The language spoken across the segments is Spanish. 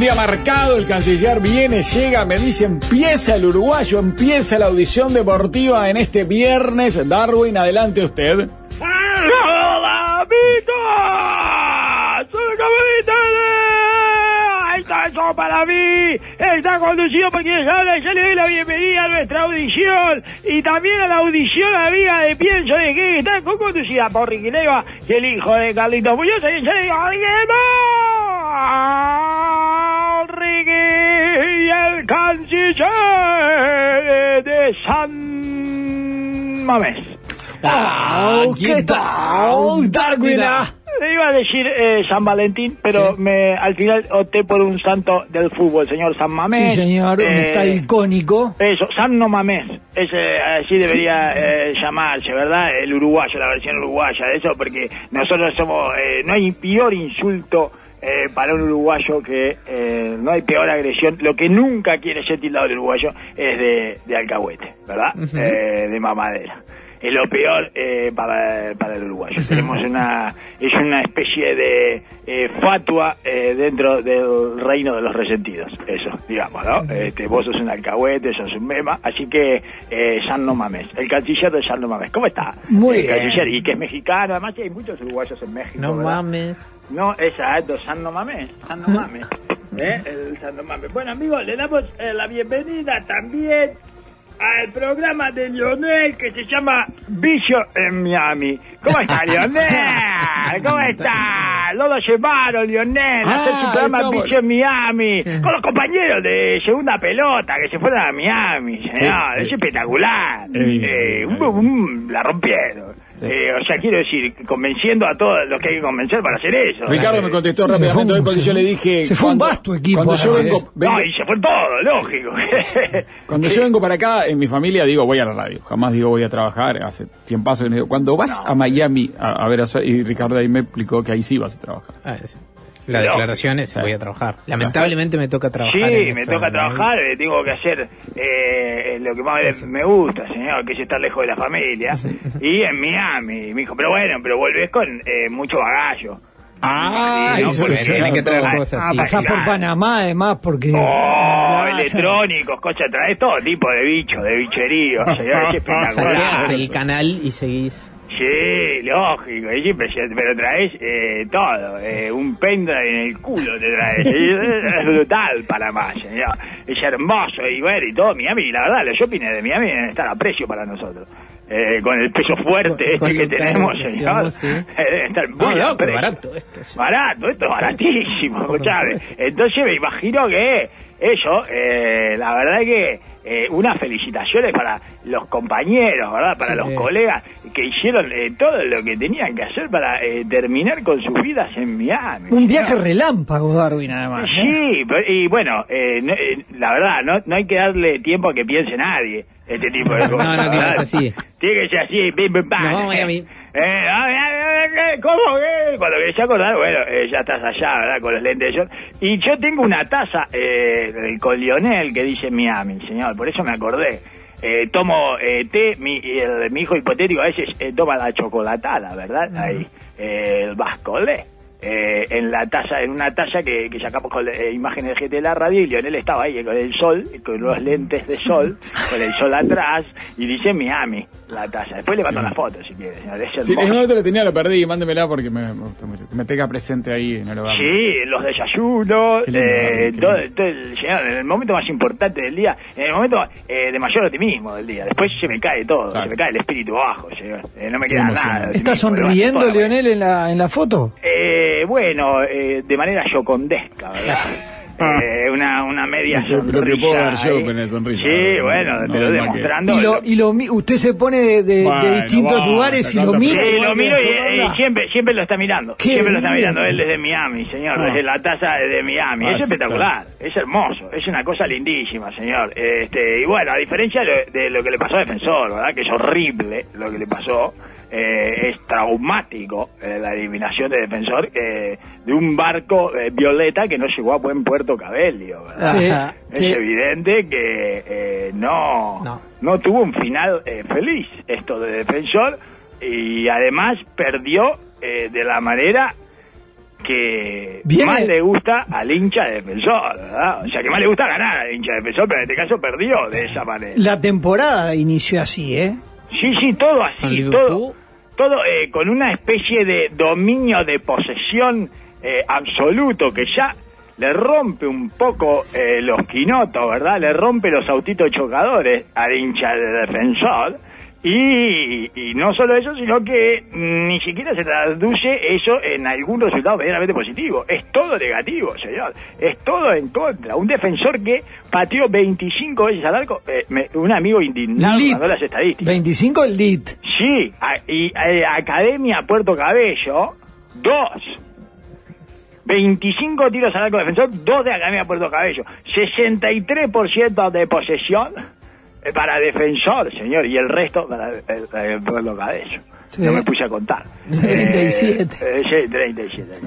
Día marcado, el canciller viene, llega, me dice, empieza el uruguayo, empieza la audición deportiva en este viernes. Darwin, adelante usted. ¡Hola, amigos! ¡Soy. Está eso para mí. Está conducido por quien habla y yo le doy la bienvenida a nuestra audición y también a la audición amiga de Pienso de que está conducida por Ricky Leiva y el hijo de Carlitos Muñoz y se diga Y el canciller de San Mamés. Oh, ¿Qué tal, Darwin? ah. Le iba a decir eh, San Valentín, pero me al final opté por un santo del fútbol, señor San Mamés. Sí, señor, un Eh, estadio icónico. Eso, San No Mamés. Ese, así debería eh, llamarse, ¿verdad? El uruguayo, la versión uruguaya de eso, porque nosotros somos... eh, no hay peor insulto eh, para un uruguayo que... eh, no hay peor agresión. Lo que nunca quiere ser tildado el uruguayo es de, de alcahuete, ¿verdad? Eh, de mamadera. Es lo peor eh, para, para el uruguayo. Tenemos una... Es una especie de eh, fatua eh, dentro del reino de los resentidos. Eso, digamos, ¿no? Este, vos sos un alcahuete, sos un mema. Así que, eh, San No Mames. El canciller de San No Mames. ¿Cómo está? Muy el bien. canciller, y que es mexicano. Además, hay muchos uruguayos en México. No ¿verdad? mames. No, exacto, San No Mames. San No Mames. ¿Eh? El San No Mames. Bueno, amigos, le damos eh, la bienvenida también al programa de Lionel que se llama Vicio en Miami. ¿Cómo está, Lionel? ¿Cómo está? No lo llevaron, Lionel, a hacer su programa Vicio en Miami. Con los compañeros de Segunda Pelota que se fueron a Miami, señor. Es espectacular. Eh, la rompieron. Sí. Eh, o sea, quiero decir, convenciendo a todos los que hay que convencer para hacer eso. Ricardo Eh, me contestó rápidamente hoy porque yo le dije... Se fue un cuando- vasto equipo, Cuando yo ¿no? vengo... vengo- No, y se fue todo, lógico. Cuando yo vengo para acá, en mi familia digo voy a la radio, jamás digo voy a trabajar, hace tiempazo que no digo, cuando vas a Miami a, a ver a Suárez, y Ricardo ahí me explicó que ahí sí vas a trabajar. Ah, es- La No. declaración es voy a trabajar. Lamentablemente me toca trabajar. Sí, en me toca trabajar, eh, tengo que hacer eh, lo que más me gusta, señor, que es estar lejos de la familia. Y en Miami, me dijo, pero bueno, pero volvés con eh, mucho bagallo. Ah, no, eso porque es tiene que traer cosas. Ah, sí, pasás sí. por Panamá además porque... Oh, electrónicos, cosas, traes todo tipo de bichos, de bicherío, señor, es espectacular. el canal y seguís. Sí, lógico, es impresionante, pero traes eh, todo, eh, un pendrive en el culo te traes, es brutal Panamá, señor, es hermoso y bueno, y todo Miami, la verdad, los shoppings de Miami deben estar a precio para nosotros. Eh, con el peso fuerte Con- este con que tenemos, que señor, sí. deben estar No, muy precio. barato esto. sí. Barato, esto es baratísimo, escuchame. Entonces me imagino que eso, eh, la verdad que eh, unas felicitaciones para los compañeros, ¿verdad? Para Sí. los colegas que hicieron eh, todo lo que tenían que hacer para eh, terminar con sus vidas en Miami. Un viaje relámpago, Darwin, además. Sí, pero- y bueno, eh, no- la verdad, no, no hay que darle tiempo a que piense nadie este tipo de cosas. no, que no es ¿verdad? así. Tiene que ser así, bim, bim, bam. Nos vamos a Miami. Eh, ah, ah, ah, ¿Cómo que? Cuando querés acordar, bueno, eh, ya estás allá, ¿verdad? Con los lentes de sol. Y yo tengo una taza eh, con Lionel que dice Miami, señor, por eso me acordé. Eh, tomo eh, té, mi, el- mi hijo hipotético a veces eh, toma la chocolatada, ¿verdad? Ahí, eh, el bascolé. Eh, en la taza, en una taza que, que sacamos con eh, imágenes de GT de la radio y Lionel estaba ahí con el sol, con los lentes de sol, con el sol atrás y dice Miami la taza. Después le mando una foto si quiere, señor. Es Sí, no te lo tenía, lo perdí, mándemela porque me, me gusta mucho. Que me tenga presente ahí en el hogar. Sí, los desayunos, lindo, eh, todo, todo el, señor, en el momento más importante del día, en el momento eh, de mayor optimismo del día. Después se me cae todo, Claro. se me cae el espíritu bajo, señor. Eh, no me queda nada. ¿Está sonriendo la- Leonel en la, en la foto? Eh, bueno, eh, de manera yocondesca, ¿verdad? Eh, una, una media Lo que- lo que sonrisa puedo dar yo con la sonrisa, Sí, ¿verdad? bueno, No, te lo no, demostrando. Y, lo, y lo, usted se pone de, de- de Bueno, distintos lugares y lo mira. Sí, lo miro y, y siempre, siempre lo está mirando. Qué siempre lo está mirando él desde Miami, señor, Ah. desde la taza de Miami. Es espectacular, es hermoso, es una cosa lindísima, señor. Este, y bueno, a diferencia de, de lo que le pasó a Defensor, ¿verdad? Que es horrible lo que le pasó. Eh, es traumático eh, la eliminación de Defensor eh, de un barco eh, violeta que no llegó a buen puerto Cabello, ¿verdad? Sí, Ajá. Es sí. evidente que eh, no, No. no tuvo un final eh, feliz esto de defensor y además perdió eh, de la manera que Viene- más le gusta al hincha de defensor, ¿verdad? O sea, que más le gusta ganar al hincha de defensor, pero en este caso perdió de esa manera. La temporada inició así, ¿eh? Sí, sí, todo así, todo, todo eh, con una especie de dominio de posesión eh, absoluto que ya le rompe un poco eh, los quinotos, ¿verdad? Le rompe los autitos chocadores al hincha de defensor. Y, y no solo eso, sino que ni siquiera se traduce eso en algún resultado medianamente positivo. Es todo negativo, señor. Es todo en contra. Un defensor que pateó 25 veces al arco. eh, me- un amigo indignado mandó las estadísticas. 25 el lit. Sí, a- y eh, Academia Puerto Cabello, dos. 25 tiros al arco defensor, dos de Academia Puerto Cabello. 63% de posesión para defensor, señor, y el resto para eh, eh, Puerto Cabello. Sí. No me puse a contar. 37. Eh, eh, sí, 37.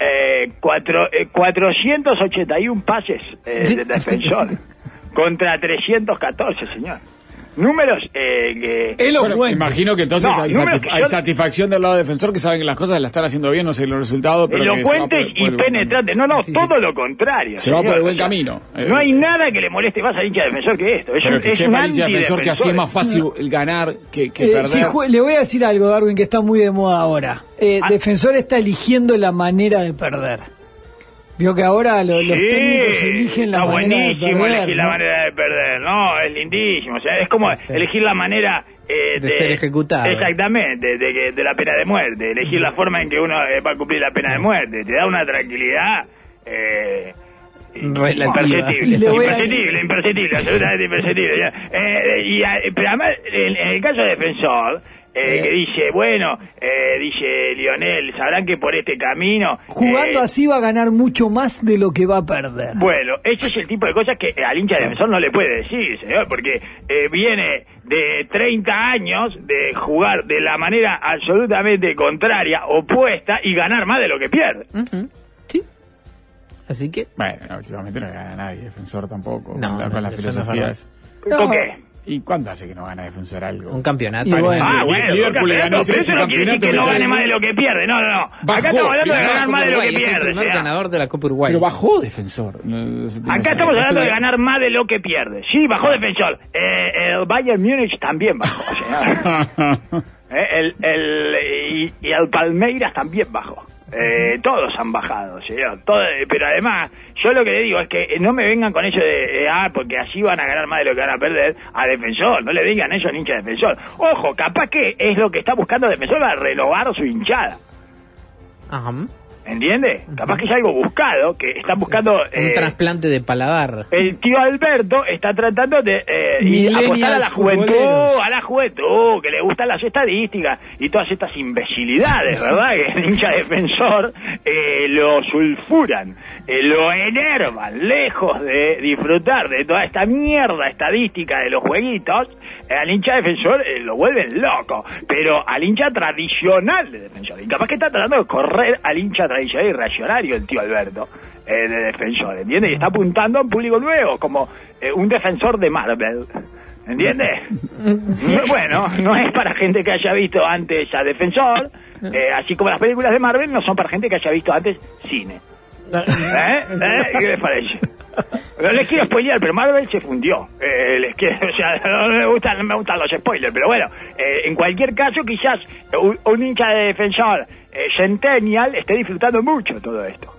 Eh, cuatro, eh, 481 pases eh, de defensor contra 314, señor. Números eh, que... Elocuente. Bueno, imagino que entonces No, hay, satisf- que hay yo- satisfacción del lado defensor que saben que las cosas las están haciendo bien, no sé los resultados, pero elocuentes y penetrantes. No, no, Difícil. todo lo contrario. Se va por el buen camino. Eh, No hay nada que le moleste más al hincha defensor que esto. Es Pero un, que es un sepa el hincha defensor que así es más fácil ganar que, que Eh, perder. si le voy a decir algo, Darwin, que está muy de moda ahora. Eh, Ah. Defensor está eligiendo la manera de perder. Vio que ahora lo- los Sí, técnicos eligen la está manera de buenísimo elegir la manera de perder, no, es lindísimo, o sea, es como Sí. elegir la manera eh, De ser ejecutado. Exactamente, de, que- de la pena de muerte, elegir la forma en que uno eh, va a cumplir la pena de muerte, te da una tranquilidad eh, Relativa. imperceptible, imperceptible, imperceptible, absolutamente imperceptible. Eh, y, a- pero además, en, en el caso de defensor, eh, Sí. que dice, bueno, eh, dice Lionel, sabrán que por este camino... Jugando eh, así va a ganar mucho más de lo que va a perder. bueno, ese es el tipo de cosas que al hincha defensor no le puede decir, señor, porque eh, viene de 30 años de jugar de la manera absolutamente contraria, opuesta, y ganar más de lo que pierde. Sí. Así que. Bueno, no, últimamente no gana nadie, defensor tampoco. No, con la, no, con la eso no es filosofía verdad. es- No. ¿Por qué? ¿Y cuánto hace que no gana defensor algo? Un campeonato. Bueno. Ah, bueno, Liverpool le ganó pero 13 eso no quiere decir que no gane más de lo que pierde, no, no, no. Bajó, Acá estamos hablando de ganar más de lo que Uruguay, es el pierde. primer ganador de la Copa Uruguay. Pero bajó defensor. Acá estamos hablando de ganar más de lo que pierde. Sí, bajó defensor. Eh, el Bayern Múnich también bajó. Eh, el, el, y, y el Palmeiras también bajó. Eh, todos han bajado, señor. Todo- pero además, yo lo que le digo es que no me vengan con eso de, ah, porque así van a ganar más de lo que van a perder a defensor. No le digan eso a hincha defensor. Ojo, capaz que es lo que está buscando defensor para renovar su hinchada. Ajá. ¿Entiende? Capaz que es algo buscado, que están buscando... Un eh, trasplante de paladar. el tío Alberto está tratando de eh, apostar a la juventud, futboleros. a la juventud, que le gustan las estadísticas y todas estas imbecilidades, ¿verdad? Que el hincha defensor eh, lo sulfuran, eh, lo enervan, lejos de disfrutar de toda esta mierda estadística de los jueguitos, al hincha defensor lo vuelven loco, pero al hincha tradicional de defensor, y capaz que está tratando de correr al hincha tradicional y reaccionario el tío Alberto eh, de defensor, ¿entiendes? Y está apuntando a un público nuevo, como eh, un defensor de Marvel. ¿Entiendes? No, bueno, no es para gente que haya visto antes a Defensor, eh, así como las películas de Marvel no son para gente que haya visto antes cine. ¿Eh? ¿Eh? ¿Qué les parece? No les quiero spoilear, pero Marvel se fundió. Eh, les quiero, o sea, no me gustan, no me gustan los spoilers, pero bueno, eh, en cualquier caso, quizás un, un hincha de defensor eh, Centennial esté disfrutando mucho todo esto.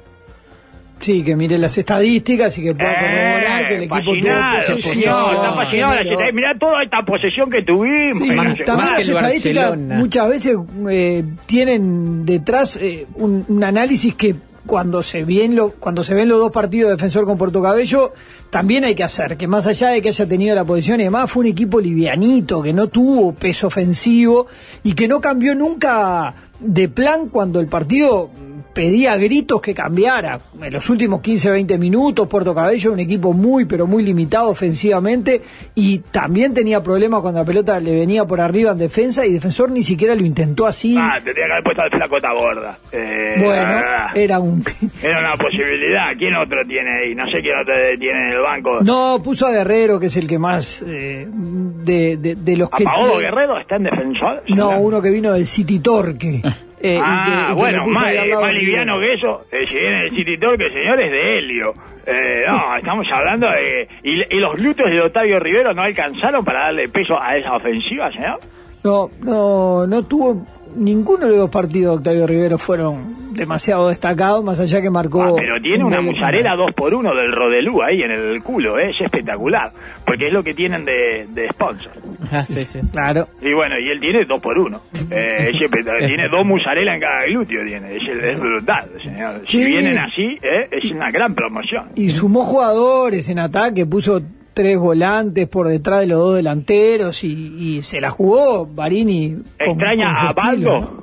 Sí, que mire las estadísticas y que pueda corroborar que el equipo tuvo fascinado, posesión. señor, está fascinado. generó- la- Mirá toda esta posesión que tuvimos. Sí, Más- también más las estadísticas Barcelona. muchas veces eh, tienen detrás eh, un, un análisis que cuando se ven lo, cuando se ven los dos partidos de defensor con Puerto Cabello también hay que hacer que más allá de que haya tenido la posición y demás fue un equipo livianito que no tuvo peso ofensivo y que no cambió nunca de plan cuando el partido pedía a gritos que cambiara. En los últimos 15, 20 minutos, Puerto Cabello un equipo muy, pero muy limitado ofensivamente y también tenía problemas cuando la pelota le venía por arriba en defensa y Defensor ni siquiera lo intentó así. Ah, tendría que haber puesto al flacota gorda. Eh, la bueno, era un... Era una posibilidad. ¿Quién otro tiene ahí? No sé quién otro tiene en el banco. No, puso a Guerrero, que es el que más eh, de, de, de los que... ¿Apagó tiene- Guerrero? ¿Está en defensor? No, uno que vino del City Torque. eh, que- ah, y que bueno, puso más, de liviano que eso, eh, si viene el City Talk, el señor es de helio. Eh, no, estamos hablando de... Y, y los glúteos de Otavio Rivero no alcanzaron para darle peso a esa ofensiva, señor? No, no, no tuvo ninguno de los partidos de Octavio Rivero fueron demasiado destacados, más allá que marcó. Ah, pero tiene un una musarela penal. 2 por 1 del Rodelú ahí en el culo, ¿eh? es espectacular, porque es lo que tienen de, de sponsor. Ah, sí, sí. Claro. Y bueno, y él tiene 2 por 1 eh, es espectacular. tiene dos musarela en cada glúteo, tiene, es, es brutal, señor. Si vienen así, ¿eh? es una gran promoción. Y sumó jugadores en ataque, puso tres volantes por detrás de los dos delanteros y, y se la jugó Barini. con- ¿Extraña con a estilo, Baldo? ¿no?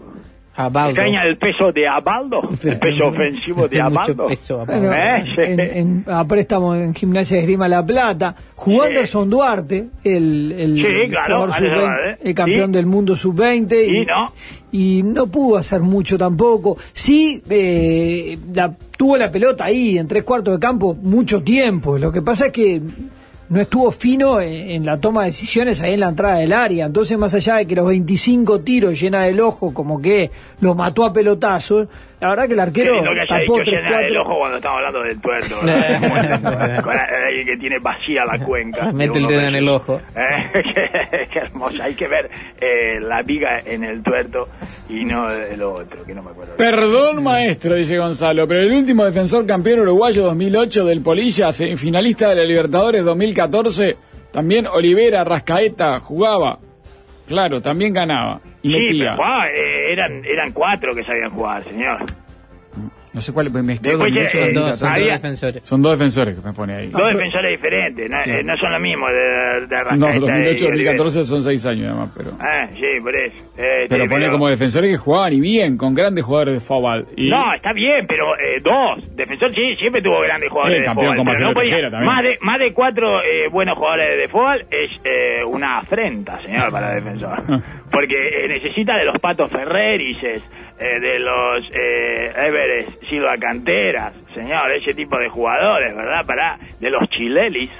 Abaldo. ¿Extraña el peso de Abaldo? ¿El peso ofensivo de Mucho Abaldo? peso, Bueno, ¿Eh? En, en- a préstamo en Gimnasia de Esgrima La Plata. Jugó Sí. Anderson Duarte, el, el, Sí, claro, jugador Anderson sub-20, Duarte. el campeón del mundo sub-20. ¿Y no? y no pudo hacer mucho tampoco. Sí, eh, la, tuvo la pelota ahí en tres cuartos de campo mucho tiempo. Lo que pasa es que no estuvo fino en, la toma de decisiones ahí en la entrada del área. Entonces, más allá de que los 25 tiros llena el ojo, como que lo mató a pelotazos, la verdad que el arquero lindo que haya tapó dicho tres llena el cuatro. ojo cuando estamos hablando del tuerto. ¿verdad? Con alguien que tiene vacía la cuenca. Mete el dedo en el ojo. Eh, qué, qué hermoso. Hay que ver eh, la viga en el tuerto y no el otro, que no me acuerdo. Perdón, maestro, dice Gonzalo, pero el último defensor campeón uruguayo 2008 del Polilla, semifinalista de la Libertadores 2014, también Olivera Rascaeta jugaba. Claro, también ganaba y Sí, metía. pero eh, eran, eran cuatro que sabían jugar, señor. No sé cuál, me Después, 2008 eh, Son dos, 2014. son dos había- defensores. Son dos defensores que me pone ahí. Dos defensores diferentes, no, Sí. eh, no son lo mismo de, de Arrascaeta No, y 2008 Olivera. 2014 son seis años además, pero... Ah, sí, por eso. Eh, Pero sí, pone como defensores que jugaban y bien, con grandes jugadores de fútbol. Y No, está bien, pero eh, dos. Defensor sí, siempre tuvo grandes jugadores de campeón fútbol. con pero no podía- más de más de cuatro eh, buenos jugadores de fútbol es eh, una afrenta, señor, para el defensor. Porque eh, necesita de los Patos Ferrerices, eh, de los eh, Everest Silva Canteras, señor, ese tipo de jugadores, ¿verdad? Para de los Chilelis,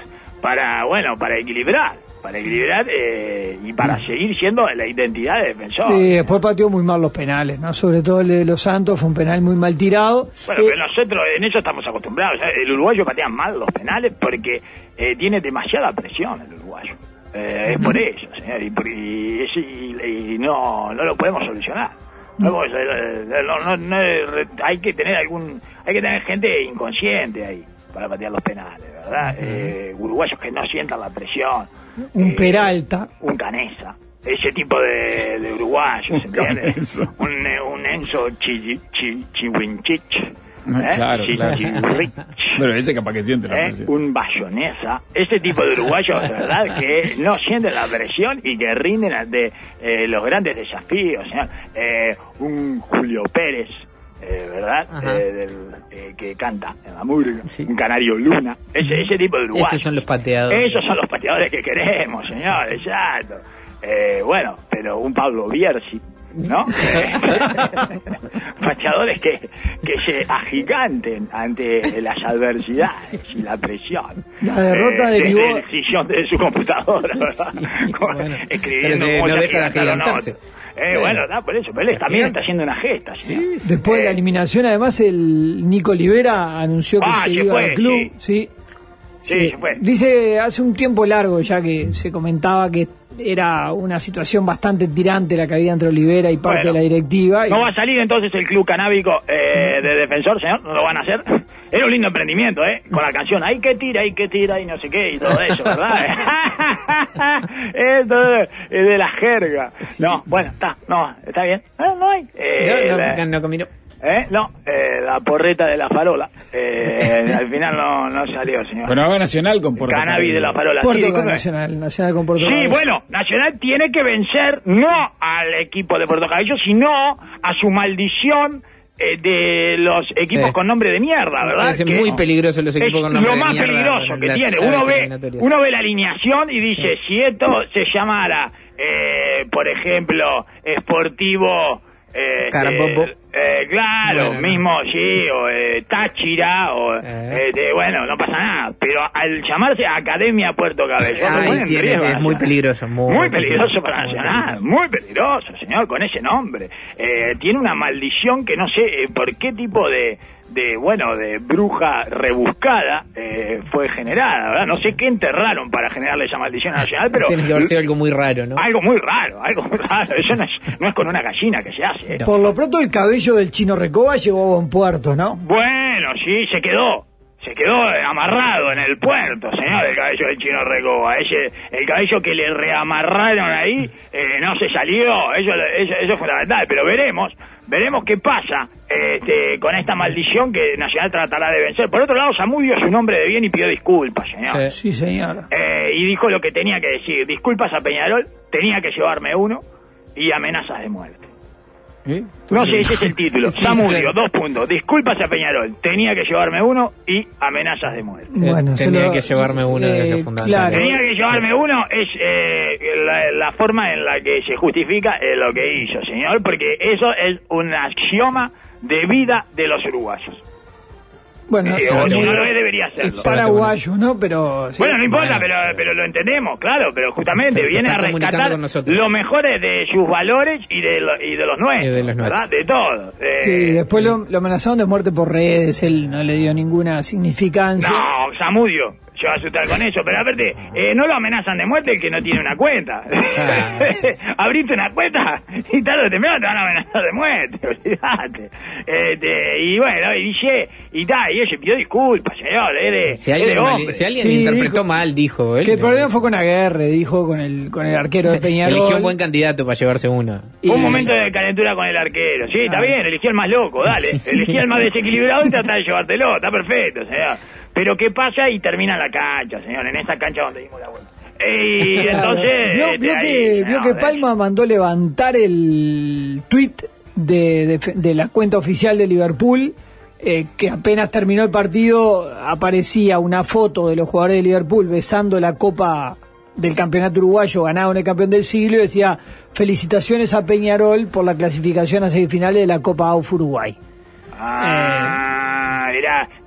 para, bueno, para equilibrar. Para equilibrar eh, y para seguir siendo la identidad de defensor. Sí, después pateó muy mal los penales, ¿no? Sobre todo el de Los Santos, fue un penal muy mal tirado. Bueno, Eh, pero nosotros en eso estamos acostumbrados. ¿eh? El uruguayo patea mal los penales porque eh, tiene demasiada presión el uruguayo. Eh, es por eso, señor, y, por- y- y- y no, no lo podemos solucionar. No, podemos, eh, no- no- no- hay que tener algún, hay que tener gente inconsciente ahí para patear los penales, ¿verdad? Eh, uruguayos que no sientan la presión. Un Eh, Peralta. un Canesa. Ese tipo de, de uruguayos, Un. Un, eh, un Enzo Chi- Ah, claro, claro. Pero ese capaz que siente la ¿eh? presión. Un bayonesa. Ese tipo de uruguayos, verdad, que no sienten la presión y que rinden ante eh, los grandes desafíos. señor. Eh, un Julio Pérez. eh, ¿Verdad? Eh, del- eh, que canta en la murga. Sí. Un canario luna. Ese, ese tipo de uruguayos. Esos son los pateadores. Esos son los pateadores que queremos, señor, exacto. Eh, bueno, pero un Pablo Bierzi, ¿no? pateadores que, que se agiganten ante las adversidades y la presión. La derrota Eh, derivó- desde el sillón de su computadora, ¿verdad? Con- bueno. escribiendo Pero no deja de agigantarse. Eh, bueno, está por eso, pero él también está haciendo una gesta, señor. Después de la Eh, eliminación, además, el Nico Olivera anunció que Ah, se iba fue, al club. Sí. Sí, se fue. Dice hace un tiempo largo ya que se comentaba que era una situación bastante tirante la que había entre Olivera y parte Bueno. de la directiva. y- ¿No va a salir entonces el club canábico eh, de defensor, señor? ¿No lo van a hacer? Era un lindo emprendimiento, ¿eh? Con la canción, hay que tira, hay que tira y no sé qué y todo eso, ¿verdad? Esto es de la jerga. No, bueno, está, no, está bien. Ah, no hay. Eh, No, no, no combinó. ¿Eh? No, eh, la porreta de la farola. Eh, al final no, no salió, señor. Bueno, haga Nacional con Porto Cannabis de la farola. Sí, Portugal disculpe. Nacional, Nacional con Portugal. Sí, bueno, Nacional tiene que vencer no al equipo de Puerto Cabello, sino a su maldición eh, de los equipos Sí. con nombre de mierda, ¿verdad? Que muy peligroso los equipos es con nombre lo de más mierda peligroso en que las tiene. Uno ve, uno ve la alineación y dice, si esto se llamara, eh, por ejemplo, Esportivo... eh, Carabobo. eh, Eh, claro, Bueno, no. mismo, sí, o eh, Táchira, o, Eh. eh, de- bueno, no pasa nada. Pero al llamarse Academia Puerto Cabello, Ay, tiene- riesgo es muy peligroso, muy Muy peligroso peligroso, para muy Nacional, muy peligroso, señor, con ese nombre. Eh, tiene una maldición que no sé eh, por qué tipo de, de, bueno, de bruja rebuscada eh, fue generada, ¿verdad? No sé qué enterraron para generarle esa maldición Nacional, pero... Tiene que haber sido algo muy raro, ¿no? Algo muy raro, algo muy raro. Eso no es, no es con una gallina que se hace. ¿eh? Por lo pronto el cabello del chino Recoba llegó a buen puerto, ¿no? Bueno, sí, se quedó. Se quedó amarrado en el puerto, señor, el cabello del chino Recoba. Ese, el cabello que le reamarraron ahí eh, no se salió. Eso, eso, eso es fundamental. Pero veremos, veremos qué pasa este, con esta maldición que Nacional tratará de vencer. Por otro lado, Samudio es un hombre de bien y pidió disculpas, señor. Sí. Sí, señor. Eh, y dijo lo que tenía que decir. Disculpas a Peñarol, tenía que llevarme uno y amenazas de muerte. ¿Eh? No sé, ese es el título. Sí, Samudio, dos puntos. Disculpas a Peñarol. Tenía que llevarme uno y amenazas de muerte. Bueno, tenía lo- que llevarme uno. Claro. Tenía que llevarme uno es eh, la, la forma en la que se justifica eh, lo que hizo, señor, porque eso es un axioma de vida de los uruguayos. Bueno, Eh, o no debería es paraguayo, ¿no? Pero. sí. Bueno, no importa, Bueno. pero, pero lo entendemos, claro, pero justamente viene a rescatar con nosotros. lo mejor de sus valores y de, lo- y de los nuestros, Y de los ¿verdad? De todo. Eh, Sí, después lo, lo amenazaron de muerte por redes, él no le dio ninguna significancia. No, Samudio, se va a asustar con eso, pero aparte, eh, no lo amenazan de muerte el que no tiene una cuenta. Abriste una cuenta y tarde o temprano te van a amenazar de muerte, olvídate. Este, y bueno, y dice, y tal, y ella pidió disculpas, señor, Si alguien, mal- si alguien Sí, interpretó dijo- mal, dijo. Él Que el problema fue con Aguerre, dijo con el, con el arquero de Peñarol. Eligió un buen candidato para llevarse uno. Y- Un momento de calentura con el arquero. Sí, está Ah. bien, elegí al más loco, dale. Elegí al más desequilibrado y trata de llevártelo, está perfecto, señor. Pero ¿qué pasa? Y termina la cancha, señor, en esa cancha donde dimos la vuelta. Y entonces... Vio, vio ahí, que, vio que Palma mandó levantar el tweet de, de- de la cuenta oficial de Liverpool, eh, que apenas terminó el partido aparecía una foto de los jugadores de Liverpool besando la copa del campeonato uruguayo ganado en el campeón del siglo y decía felicitaciones a Peñarol por la clasificación a semifinales de la Copa AUF Uruguay. Ah,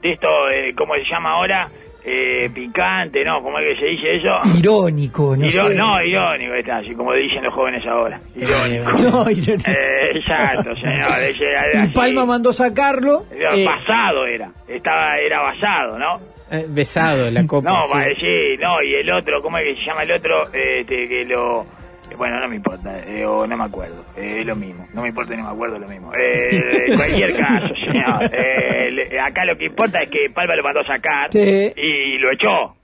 de esto, eh, ¿cómo se llama ahora? Eh, picante, ¿no? ¿Cómo es que se dice eso? Irónico, no Iro- sé. no, irónico está, así como dicen los jóvenes ahora. Irónico. No, irónico. Eh, exacto, señor. era Y así. Palma mandó sacarlo. Era eh, basado era, estaba, era basado, ¿no? Eh, besado la copa. No, sí. va, sí, no, y el otro, ¿cómo es que se llama el otro? Este, que lo... Bueno, no me importa, eh, o no me acuerdo, eh, es lo mismo, no me importa, no me acuerdo, es lo mismo. Eh, en cualquier caso, señor, eh, le- acá lo que importa es que Palma lo mandó a sacar Sí. y lo echó.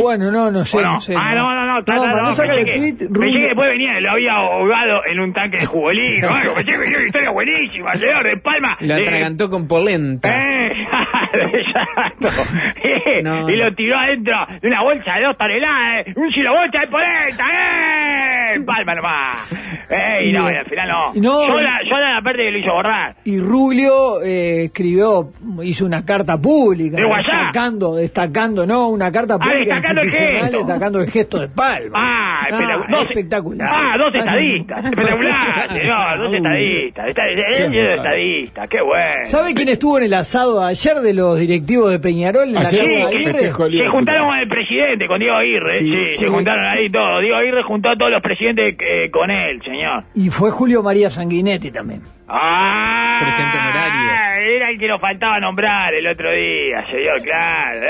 Bueno, no, no sé, ¿O no? no sé. ah, no, no, no, claro, no, no, mandó sacar pensé, el que, tweet, pensé que después venía, lo había ahogado en un tanque de jugolín, bueno, pensé que venía una historia buenísima, señor, de Palma. Lo eh, atragantó con polenta. Exacto. No. Y lo tiró adentro de una bolsa de dos toneladas. eh. Un kilo bolsa de polenta. ¡Eh! Palma nomás. Eh, y no, y al final no. Yo, la, yo la parte que lo hizo borrar. Y Rubio eh, escribió, hizo una carta pública, destacando, destacando, no, una carta pública destacando el gesto. destacando el gesto de Palma. Ah, espectac- dos- espectacular. Ah, dos estadistas. Espectacular, señor. Dos estadistas. Está, él es estadista. Qué bueno. ¿Sabe quién estuvo en el asado ayer de los directivos de Peñarol en la Ayer sí, Aguirre? Se juntaron con el presidente, con Diego Aguirre. Sí, Sí, sí. se juntaron ahí todos. Diego Aguirre juntó a todos los presidentes eh, con él, señor. Y fue Julio María Sanguinetti también. Ah, Presidente honorario. Era el que nos faltaba nombrar el otro día, señor, claro.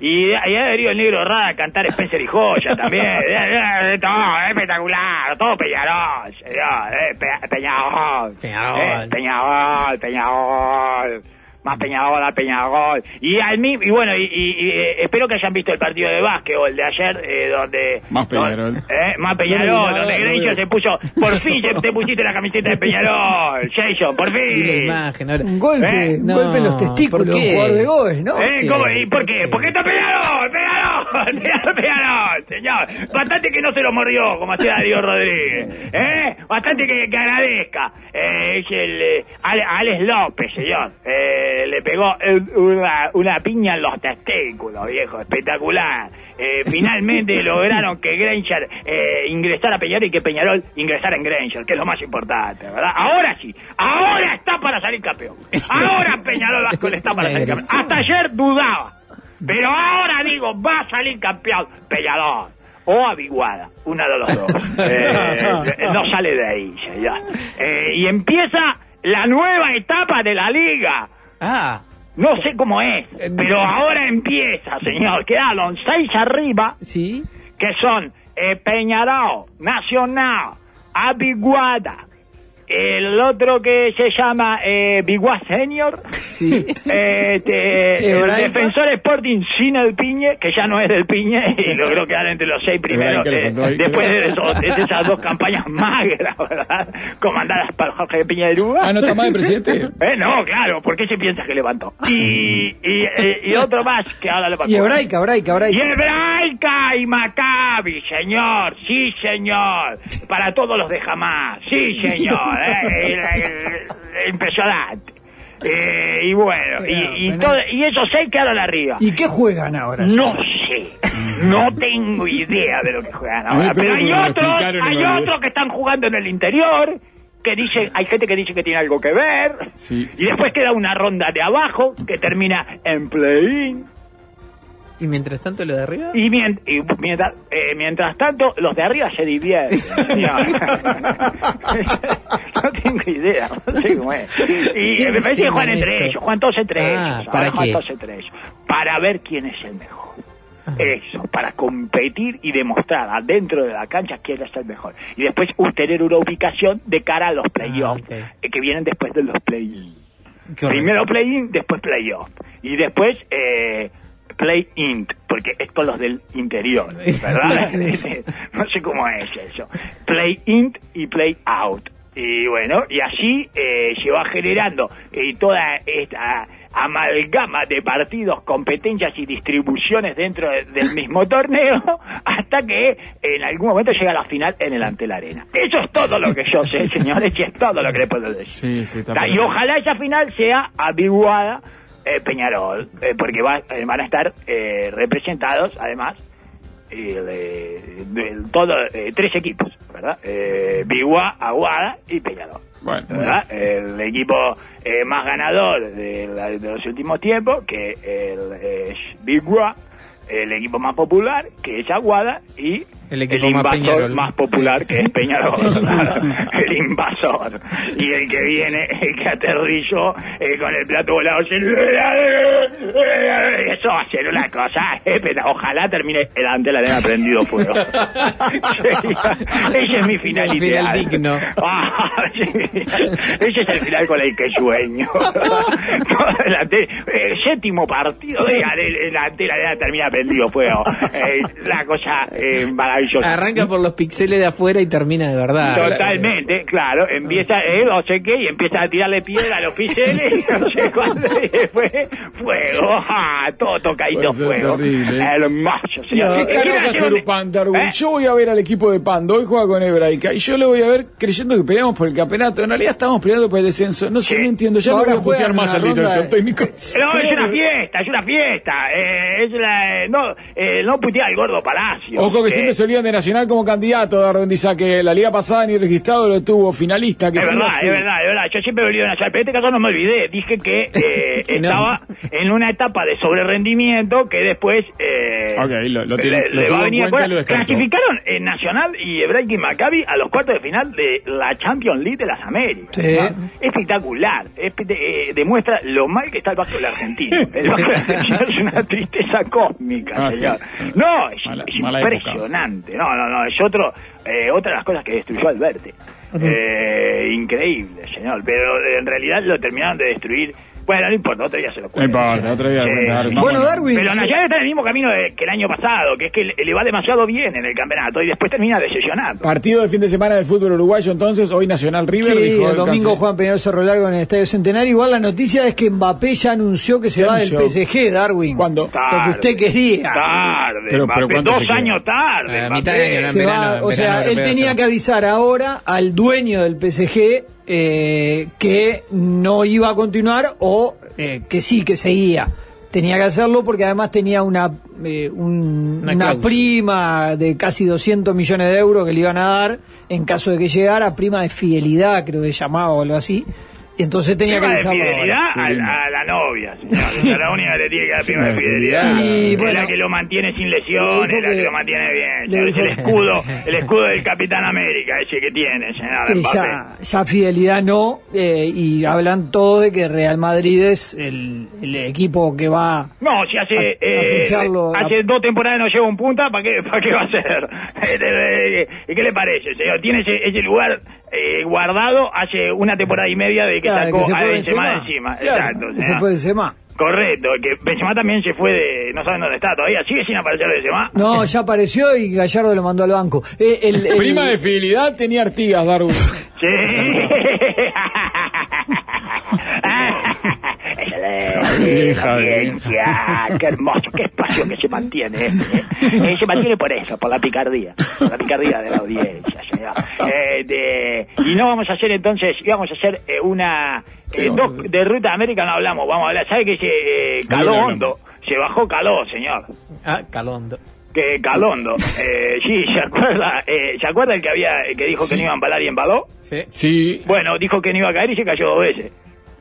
Y ahí ha venido el negro Rada a cantar Spencer y Joya también. Todo espectacular, todo Peñarol, señor. eh, Pe- Peñarol. Peñarol. Eh, Peñarol, Peñarol. Más Peñarol a Peñarol. Y, al mi- y bueno, y, y- y, eh, espero que hayan visto el partido de básquetbol de ayer, eh, donde... Más Peñarol. Eh, más Peñarol, donde vi. se puso... Por fin se- te pusiste la camiseta de Peñarol, Jason, por la fin. imagen. ahora- Un golpe, Eh, un no, golpe en los testículos, ¿por un jugador de Goes, ¿no? ¿Eh? ¿Cómo? ¿Y por qué? ¿Por qué está Peñarol? ¡Peñarol! ¡Peñarol, Peñarol! Señor, bastante que no se lo mordió, como hacía Darío Rodríguez. ¿Eh? Bastante que, que agradezca. Eh, es el... Eh, Ale- Alex López, señor. Eh, eh, le pegó una, una piña en los testículos, viejo, espectacular. Eh, finalmente lograron que Granger eh, ingresara a Peñarol y que Peñarol ingresara en Granger, que es lo más importante, ¿verdad? Ahora sí, ahora está para salir campeón. Ahora Peñarol Vasco está para salir campeón. Hasta ayer dudaba, pero ahora digo, va a salir campeón Peñarol. O Aviguada, una de los dos. Eh, no sale de ahí, señor. Eh, y empieza la nueva etapa de la liga. Ah, No sé cómo es, pero ahora empieza, señor. Quedaron seis arriba, sí. que son eh, Peñarol, Nacional, Aviguada, el otro que se llama eh, Biguá Senior, Sí. eh, este, el Hebraica. defensor Sporting sin el Piñe, que ya no es del Piñe, y logró quedar entre los seis primeros, Hebraica le eh, después de, esos- de esas dos campañas magras, ¿verdad? Comandadas por Jorge Piña de Luga. Ah, ¿no está mal el presidente? Eh, no, claro, ¿por qué se piensa que levantó? Y, y, eh, y otro más que ahora levantó. Y hebraica, hebraica, Y hebraica. Hebraica y Maccabi, señor, sí, señor. Para todos los de jamás, sí, señor. eh, el- el- impresionante. Eh, y bueno, y, y, todo- y esos seis quedaron arriba. ¿Y qué juegan ahora? No sé, no tengo idea de lo que juegan ahora. Pero hay otros, hay otros que están jugando en el interior, que dicen, hay gente que dice que tiene algo que ver. Sí, Y sí. después queda una ronda de abajo que termina en play-in. Y mientras tanto lo de arriba. Y, mien- y mientras, eh, mientras tanto, los de arriba se divierten. no tengo idea, no sé cómo es. Y ¿Quién me parece que juegan entre ellos, juegan todos entre Ah, ellos. ¿para qué? todos entre ellos. Para ver quién es el mejor. Eso, para competir y demostrar adentro de la cancha quién es el mejor. Y después tener una ubicación de cara a los playoffs, ok. eh, que vienen después de los play-in. Primero play-in, después play-off. Y después eh, play-in, porque es con los del interior, ¿verdad? no sé cómo es eso. Play-in y play-out. Y bueno, y así eh, se va generando eh, toda esta amalgama de partidos, competencias y distribuciones dentro de- del mismo torneo hasta que en algún momento llega la final en el ante la arena. Eso es todo lo que yo sé, señores, y es todo lo que les puedo decir. Sí, sí, Y ojalá esa final sea aviguada eh, Peñarol, eh, porque va- eh, van a estar eh, representados, además, de- de todo, eh, tres equipos, ¿verdad? Eh, Biguá, Aguada y Peñarol. Bueno, ¿verdad? El equipo eh, más ganador de, la- de los últimos tiempos, que el, es Biguá, el equipo más popular, que es Aguada, y El equipo invasor más popular, que es Peñarol. el invasor. Y el que viene, el que aterrizó eh, con el plato volador. Eso va a ser una cosa, eh, pero ojalá termine el ante la arena prendido fuego. Ese es mi final Un final ideal. digno. Ah, sí. Ese es el final con el que sueño. el, séptimo partido de el ante la arena termina prendido fuego. Eh, la cosa eh, Arranca por los pixeles de afuera y termina de verdad. Totalmente, claro. Empieza, eh, no sé qué, y empieza a tirarle piedra a los piseles, y no sé cuándo, y después fuego, ah, todo tocadito fuego. terrible. Hermoso, señor. ¿Qué Eh, carajo mira, hacer ¿dónde- Upan, Darwin? ¿Eh? Yo voy a ver al equipo de Pando, hoy juega con Hebraica, y yo lo voy a ver creyendo que peleamos por el campeonato. En realidad estamos peleando por el descenso. No sé, Sí. no entiendo. Ya no voy a putear juegan más al director técnico. No, es una fiesta, es una fiesta. Eh, es la, no, eh, no putea al gordo Palacio. Ojo que Eh, siempre se de Nacional como candidato, Darwin dice que la liga pasada ni registrado lo tuvo finalista. Que Es verdad, es verdad, es verdad. Yo siempre me olvido de Nacional, pero en este caso no me olvidé. Dije que eh, No. estaba en una etapa de sobrerendimiento que después eh, Ok, lo- lo tiene- le, lo le tuvo va a en venir a cuenta y cuenta. lo descartó. Clasificaron en Nacional y Hebraica y Maccabi a los cuartos de final de la Champions League de las Américas. Sí. Espectacular. Espe- eh, demuestra lo mal que está el básquetbol argentino. El básquetbol argentino es una tristeza cósmica, Ah, sí. señor. No, es, Mala- es mala época. No, no, no, es otro, eh, otra de las cosas que destruyó Alberte. Eh, increíble, señor. Pero en realidad lo terminaron de destruir. Bueno, no importa, otro día se lo No cuento. importa, otro día lo Eh, cuenta, Darwin. sí. Bueno, Darwin, Pero sí. Nacional está en el mismo camino de- que el año pasado, que es que le, le va demasiado bien en el campeonato y después termina decepcionando. Partido de fin de semana del fútbol uruguayo, entonces, hoy Nacional River. Sí, dijo el domingo Juan Peñarol Cerro Largo en el Estadio Centenario. Igual la noticia es que Mbappé ya anunció que se ¿Qué va del? PSG, Darwin. ¿Cuándo? Lo que usted quería. Tarde, Pero- Mbappé, pero ¿cuánto dos años tarde. A mitad de año, ¿no? Se en verano, en o sea, verano él tenía que avisar ahora al dueño del PSG eh, que no iba a continuar o eh, que sí, que seguía. Tenía que hacerlo porque además tenía una, eh, un- Una una, prima de casi 200 millones de euros que le iban a dar en caso de que llegara, prima de fidelidad, creo que llamaba o algo así. Y entonces tenía Prima que de usarlo ahora. fidelidad Qué a, lindo. a la novia, señor. Es la única que le tiene que dar prima de fidelidad. Y es bueno, la que lo mantiene sin le lesiones, dijo la que que- lo mantiene bien. le. Es el dijo- escudo, el escudo del Capitán América, ese que tiene, señor que ya, ya fidelidad no, eh, y hablan todos de que Real Madrid es el, el equipo que va No, si hace, A- a eh, a- hace dos temporadas no lleva un punta, ¿para qué, ¿para qué va a ser? ¿Y qué le parece, señor? Tiene ese, ese lugar eh, guardado hace una temporada y media de que Claro, sacó que se a fue Benzema de Benzema. encima. Claro, Exacto. que se fue Benzema. Correcto, que Benzema también se fue de... No saben dónde está todavía. Sigue sin aparecer Benzema. No, ya apareció y Gallardo lo mandó al banco. Eh, el- el- Prima de fidelidad tenía Artigas, Darwin. Sí. De-. Qué hermoso, qué espacio que se mantiene. este, eh. Eh, se mantiene por eso, por la picardía, por la picardía de la audiencia. Eh, de- y no vamos a hacer entonces, íbamos a hacer eh, una ¿Qué eh, dos- hacer? de ruta América no hablamos, vamos a hablar. ¿Sabe que se eh, caló hondo? Se bajó caló, señor. Ah, Calondo. Que calondo. Eh, sí, ¿se acuerda? Eh, ¿Se acuerda el que había que dijo que no iba a embalar y embaló? Sí. Sí. Bueno, dijo que no iba a caer y se cayó dos veces.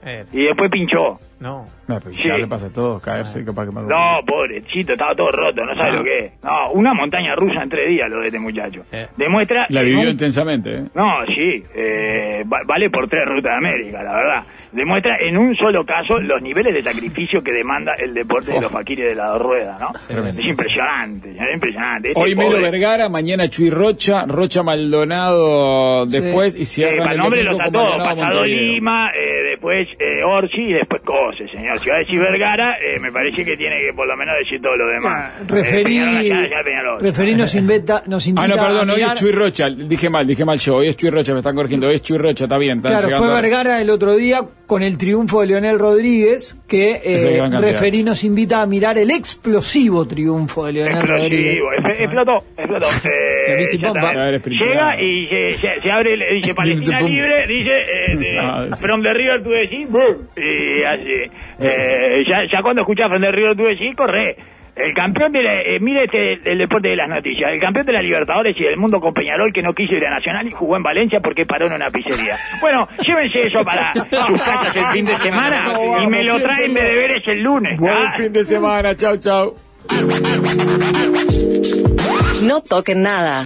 Eh, Y después pinchó. No. No, pero Sí. ya le pasa a todos caerse, capaz que me No, pobrecito, estaba todo roto, no sabe Ah. lo que es. No, una montaña rusa en tres días lo de este muchacho. Sí. Demuestra... La vivió un- intensamente, ¿eh? No, sí, eh, va- vale por tres rutas de América, la verdad. Demuestra en un solo caso los niveles de sacrificio que demanda el deporte de Oh. los faquires de la dos ruedas, ¿no? Tremendo. Es impresionante, es impresionante. Este Hoy Melo pobre- Vergara, mañana Chuy Rocha, Rocha Maldonado Sí. después y Eh, cierran para el nombre lo domingo está con todo, Maldonado pasado. Lima, eh, después eh, Orsi y después Señor. Si va a decir Vergara, eh, me parece que tiene que por lo menos decir todo lo demás. Eh, referí, Peñarol, ya, ya, Peñarol. referí nos invita, nos invita Ah, no, perdón, a hoy es mirar- Chuy Rocha. Dije mal, dije mal yo. Hoy es Chuy Rocha, me están corrigiendo. Hoy es Chuy Rocha, está bien. están Claro, fue Vergara el otro día con el triunfo de Leonel Rodríguez, que eh, referí nos invita a mirar el explosivo triunfo de Leonel Rodríguez. Explosivo, expl- explotó, explotó. Eh. Llega y se, se- se abre, le dice Palestina libre, dice eh, de- Ah, sí. From the River to the Sea, boom, y así. Eh, ya, ya cuando escuchas From the River to the Sea, corre. El campeón de la, eh, mire este, el deporte de las noticias, el campeón de la Libertadores y del mundo con Peñarol que no quiso ir a Nacional y jugó en Valencia porque paró en una pizzería. Bueno, llévense eso para sus casas el fin de semana y me lo traen de deberes el lunes. Buen ¿ah? fin de semana, chau, chau. No toquen nada.